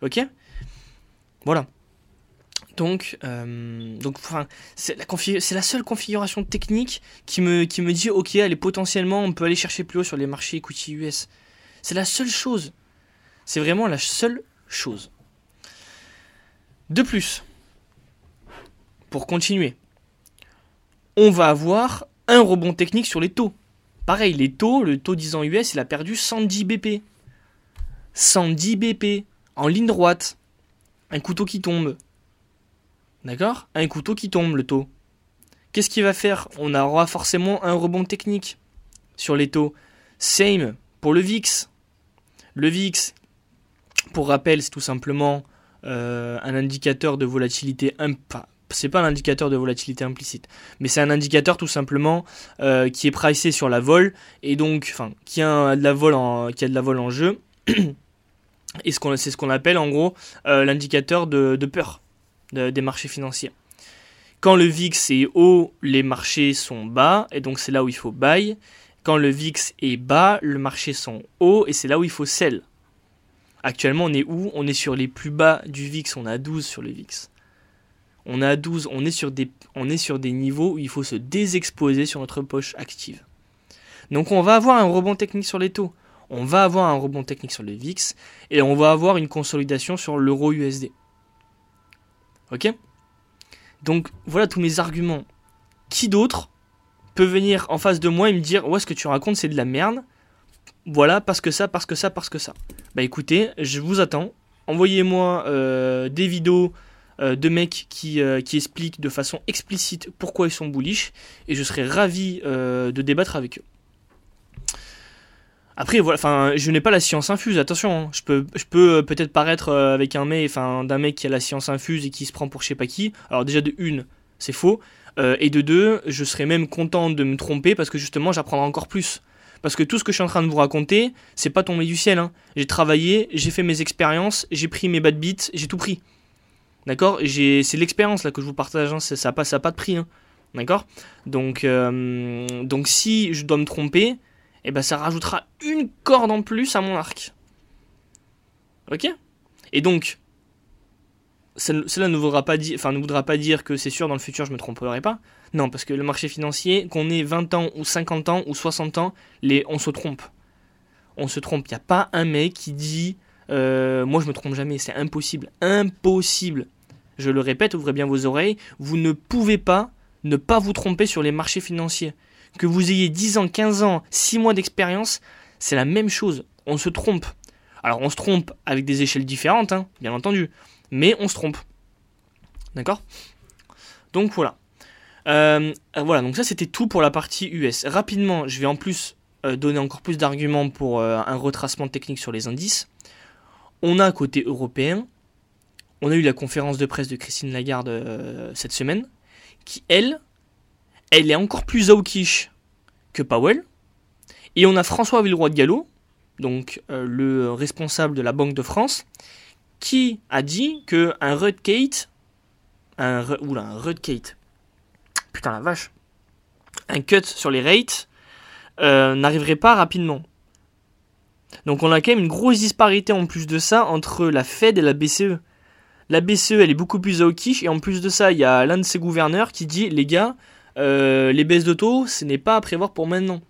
Ok? Voilà. Donc, euh, c'est la, seule configuration technique qui me, qui me dit ok, potentiellement, on peut aller chercher plus haut sur les marchés equity US. C'est la seule chose. C'est vraiment la seule chose. De plus, pour continuer, on va avoir un rebond technique sur les taux. Pareil, les taux, le taux 10 ans US, il a perdu 110 BP. 110 BP en ligne droite. Un couteau qui tombe. D'accord? Un couteau qui tombe, le taux. Qu'est-ce qu'il va faire? On aura forcément un rebond technique sur les taux. Same pour le VIX. Le VIX, pour rappel, c'est tout simplement euh, un indicateur de volatilité enfin, c'est pas un indicateur de volatilité implicite, mais c'est un indicateur tout simplement euh, qui est pricé sur la vol et donc, enfin, qui a de la vol en, qui a de la vol en jeu. et c'est ce qu'on appelle en gros euh, l'indicateur de, peur des marchés financiers. Quand le VIX est haut, les marchés sont bas et donc c'est là où il faut buy. Quand le VIX est bas, le marché sont hauts et c'est là où il faut sell. Actuellement, on est où? On est sur les plus bas du VIX, on a 12 sur le VIX. On a 12, on est, sur des, on est sur des niveaux où il faut se désexposer sur notre poche active. Donc on va avoir un rebond technique sur les taux, on va avoir un rebond technique sur le VIX, et on va avoir une consolidation sur l'euro USD. Ok? Donc voilà tous mes arguments. Qui d'autre peut venir en face de moi et me dire ouais ce que tu racontes c'est de la merde? Voilà, parce que ça, parce que ça, parce que ça. Bah écoutez, je vous attends. Envoyez-moi euh, des vidéos euh, de mecs qui, euh, qui, expliquent de façon explicite pourquoi ils sont bullish et je serai ravi de débattre avec eux. Après, voilà, enfin, je n'ai pas la science infuse, attention, hein. je peux, je peux peut-être paraître avec un mec, enfin, d'un mec qui a la science infuse et qui se prend pour je sais pas qui. Alors déjà de une, c'est faux, et de deux, je serais même content de me tromper parce que justement, j'apprendrai encore plus. Parce que tout ce que je suis en train de vous raconter, c'est pas tombé du ciel. Hein. J'ai travaillé, j'ai fait mes expériences, j'ai pris mes bad beats, j'ai tout pris. D'accord? C'est l'expérience là que je vous partage, hein. ça n'a pas, de prix. Hein. D'accord? Donc, euh, donc si je dois me tromper, eh ben ça rajoutera une corde en plus à mon arc. Ok? Et donc, cela ne voudra pas dire, enfin, ne voudra pas dire que c'est sûr dans le futur je me tromperai pas. Non, parce que le marché financier, qu'on ait 20 ans ou 50 ans ou 60 ans, on se trompe. On se trompe. Il n'y a pas un mec qui dit euh, Moi je me trompe jamais. C'est impossible. Impossible. Je le répète, ouvrez bien vos oreilles. Vous ne pouvez pas ne pas vous tromper sur les marchés financiers. Que vous ayez 10 ans, 15 ans, 6 mois d'expérience, c'est la même chose. On se trompe. Alors on se trompe avec des échelles différentes, hein, bien entendu mais on se trompe. D'accord? Donc voilà. Euh, voilà, donc ça c'était tout pour la partie US. Rapidement, je vais en plus euh, donner encore plus d'arguments pour euh, un retracement technique sur les indices. On a côté européen, on a eu la conférence de presse de Christine Lagarde cette semaine, qui elle, elle est encore plus hawkish que Powell. Et on a François Villeroy de Gallo, donc le responsable de la Banque de France, qui a dit que un un, oula, putain la vache, un cut sur les rates euh, n'arriverait pas rapidement. Donc on a quand même une grosse disparité en plus de ça entre la Fed et la BCE. La BCE elle est beaucoup plus hawkish et en plus de ça il y a l'un de ses gouverneurs qui dit les gars euh, les baisses de taux ce n'est pas à prévoir pour maintenant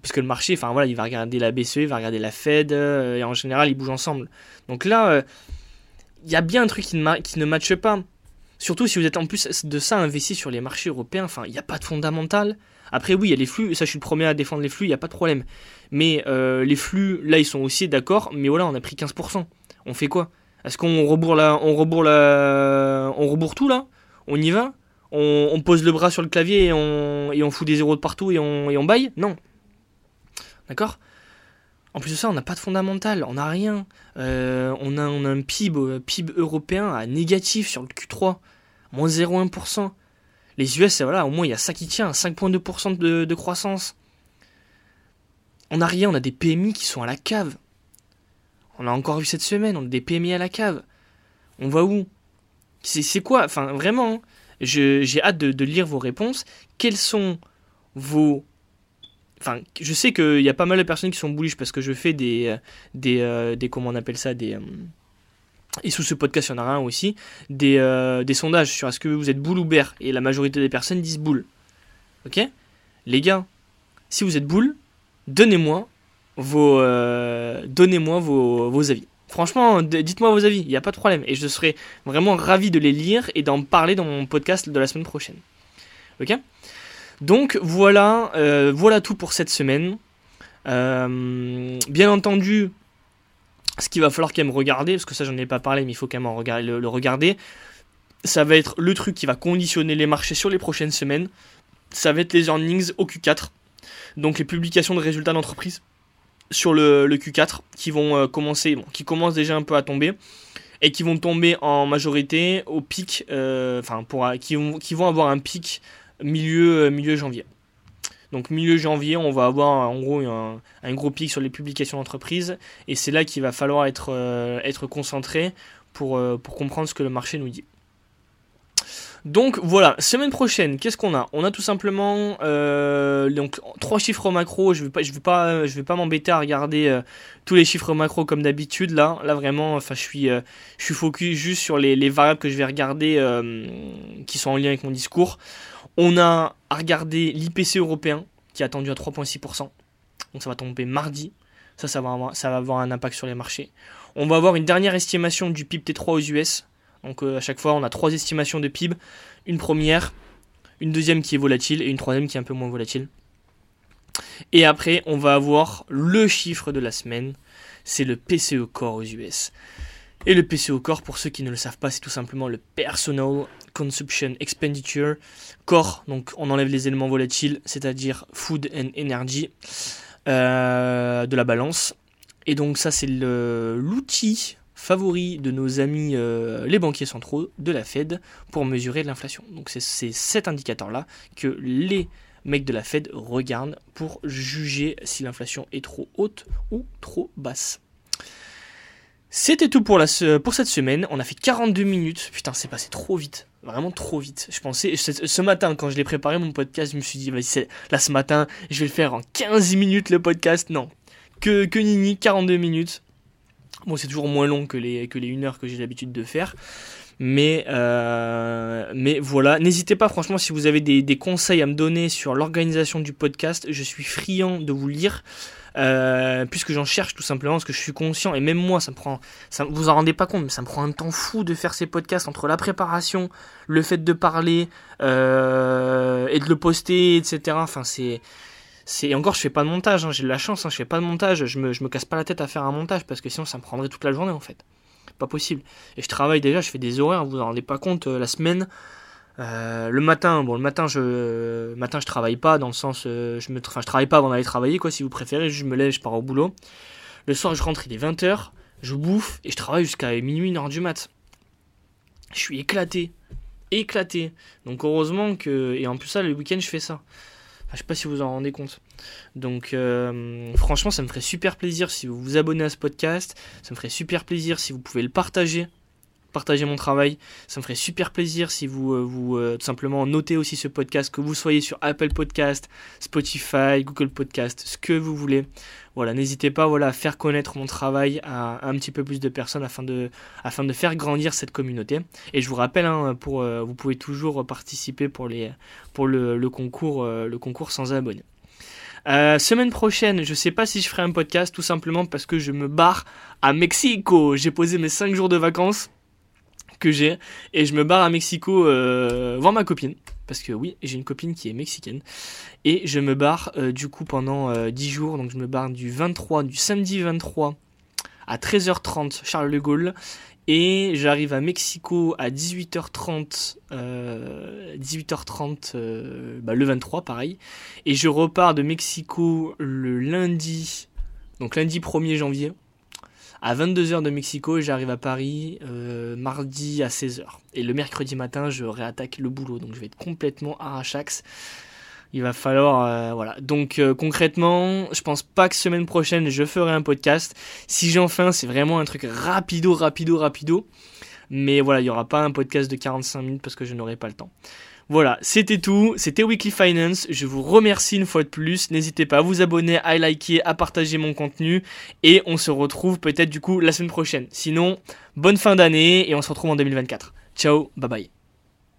puisque le marché, enfin voilà, il va regarder la BCE, il va regarder la Fed, euh, et en général, ils bougent ensemble. Donc là, euh, il y a bien un truc qui ne, matche pas. Surtout si vous êtes en plus de ça investi sur les marchés européens, enfin, il n'y a pas de fondamental. Après, oui, il y a les flux, ça je suis le premier à défendre les flux, il n'y a pas de problème. Mais euh, les flux, là, ils sont aussi d'accord, mais voilà, on a pris 15%. On fait quoi? Est-ce qu'on rebourre, on, rebourre on rebourre tout là? On y va? On, pose le bras sur le clavier et on, et fout des zéros de partout et on, et on baille? Non. D'accord? En plus de ça, on n'a pas de fondamental, on n'a rien. Euh, on, a, un PIB, PIB européen à négatif sur le Q3, moins 0,1%. Les US, voilà, au moins il y a ça qui tient, 5,2% de, de croissance. On n'a rien, on a des PMI qui sont à la cave. On a encore vu cette semaine, on a des PMI à la cave. On va où? C'est quoi? Enfin, vraiment, hein. j'ai hâte de, lire vos réponses. Quels sont vos... Enfin, je sais qu'il y a pas mal de personnes qui sont bullish parce que je fais des... Euh, des, euh, des comment on appelle ça Des... Euh, et sous ce podcast, il y en a un aussi, des, des sondages sur est-ce que vous êtes boule ou bear. Et la majorité des personnes disent boule. Ok? Les gars, si vous êtes boule, donnez-moi vos, donnez-moi vos, vos avis. Franchement, dites-moi vos avis, il n'y a pas de problème. Et je serai vraiment ravi de les lire et d'en parler dans mon podcast de la semaine prochaine. Ok? Donc voilà, euh, voilà tout pour cette semaine. Euh, bien entendu, ce qu'il va falloir quand même regarder, parce que ça j'en ai pas parlé, mais il faut quand même le, regarder, ça va être le truc qui va conditionner les marchés sur les prochaines semaines. Ça va être les earnings au Q4, donc les publications de résultats d'entreprise sur le, Q4 qui vont euh, commencer, qui commencent déjà un peu à tomber et qui vont tomber en majorité au pic, enfin qui vont avoir un pic milieu euh, milieu janvier. Donc milieu janvier, on va avoir en gros un, gros pic sur les publications d'entreprise et c'est là qu'il va falloir être, être concentré pour, pour comprendre ce que le marché nous dit. Donc voilà, semaine prochaine, qu'est-ce qu'on a? On a tout simplement euh, donc trois chiffres macro. Je vais pas, je vais pas, je pas m'embêter à regarder euh, tous les chiffres macro comme d'habitude. Là, là vraiment, enfin, je suis, euh, je suis focus juste sur les, les, variables que je vais regarder qui sont en lien avec mon discours. On a à regarder l'IPC européen qui est attendu à 3,6%. Donc ça va tomber mardi. Ça, ça va, avoir, un impact sur les marchés. On va avoir une dernière estimation du PIB T3 aux US donc euh, à chaque fois, on a trois estimations de PIB. Une première, une deuxième qui est volatile et une troisième qui est un peu moins volatile. Et après, on va avoir le chiffre de la semaine. C'est le PCE Core aux US. Et le PCE Core, pour ceux qui ne le savent pas, c'est tout simplement le Personal Consumption Expenditure Core. Donc on enlève les éléments volatiles, c'est-à-dire Food and Energy euh, de la balance. Et donc ça, c'est l'outil favori de nos amis euh, les banquiers centraux de la Fed pour mesurer l'inflation. Donc c'est cet indicateur-là que les mecs de la Fed regardent pour juger si l'inflation est trop haute ou trop basse. C'était tout pour, la, pour cette semaine. On a fait 42 minutes. Putain, c'est passé trop vite. Vraiment trop vite. Je pensais, ce matin, quand je l'ai préparé mon podcast, je me suis dit, vas-y, là ce matin, je vais le faire en 15 minutes le podcast. Non. Que, que nini, 42 minutes. Bon, c'est toujours moins long que les, que les 1 heure que j'ai l'habitude de faire. Mais, euh, mais voilà, n'hésitez pas franchement si vous avez des, des, conseils à me donner sur l'organisation du podcast, je suis friand de vous lire. Euh, puisque j'en cherche tout simplement parce que je suis conscient et même moi ça me prend ça vous en rendez pas compte mais ça me prend un temps fou de faire ces podcasts entre la préparation le fait de parler euh, et de le poster etc enfin c'est c'est encore je fais pas de montage, hein, j'ai de la chance, hein, je fais pas de montage, je me, je me casse pas la tête à faire un montage parce que sinon ça me prendrait toute la journée en fait. Pas possible. Et je travaille déjà, je fais des horaires, vous vous en rendez pas compte, euh, la semaine. Euh, le matin, bon le matin je matin je travaille pas dans le sens euh, je me enfin, je travaille pas avant d'aller travailler quoi si vous préférez, je me lève, je pars au boulot. Le soir je rentre, il est 20h, je bouffe et je travaille jusqu'à minuit, 1h du mat. Je suis éclaté. Éclaté. Donc heureusement que et en plus ça le week-end je fais ça. Je sais pas si vous en rendez compte. Donc euh, franchement, ça me ferait super plaisir si vous vous abonnez à ce podcast. Ça me ferait super plaisir si vous pouvez le partager partager mon travail. Ça me ferait super plaisir si vous, euh, vous euh, tout simplement notez aussi ce podcast, que vous soyez sur Apple Podcast, Spotify, Google Podcast, ce que vous voulez. Voilà, n'hésitez pas voilà, à faire connaître mon travail à, un petit peu plus de personnes afin de, afin de faire grandir cette communauté. Et je vous rappelle, hein, pour, euh, vous pouvez toujours participer pour, les, pour le, le concours, le concours sans abonnés. semaine prochaine, je sais pas si je ferai un podcast tout simplement parce que je me barre à Mexico. J'ai posé mes 5 jours de vacances que j'ai. Et je me barre à Mexico euh, voir ma copine. Parce que oui j'ai une copine qui est mexicaine. Et je me barre euh, du coup pendant 10 euh, jours. Donc je me barre du 23 du samedi 23 à 13h30 Charles de Gaulle. Et j'arrive à Mexico à 18h30 18h30 bah, le 23 pareil. Et je repars de Mexico le lundi Donc lundi 1er janvier, à 22h de Mexico, j'arrive à Paris euh, mardi à 16h. Et le mercredi matin, je réattaque le boulot. Donc je vais être complètement arrachax. Il va falloir, euh, voilà. Donc euh, concrètement, je pense pas que semaine prochaine je ferai un podcast. Si j'en fais c'est vraiment un truc rapido, rapido, rapido. Mais voilà, il y aura pas un podcast de 45 minutes parce que je n'aurai pas le temps. Voilà, c'était tout. C'était Weekly Finance. Je vous remercie une fois de plus. N'hésitez pas à vous abonner, à liker, à partager mon contenu. Et on se retrouve peut-être du coup la semaine prochaine. Sinon, bonne fin d'année et on se retrouve en 2024. Ciao, bye bye.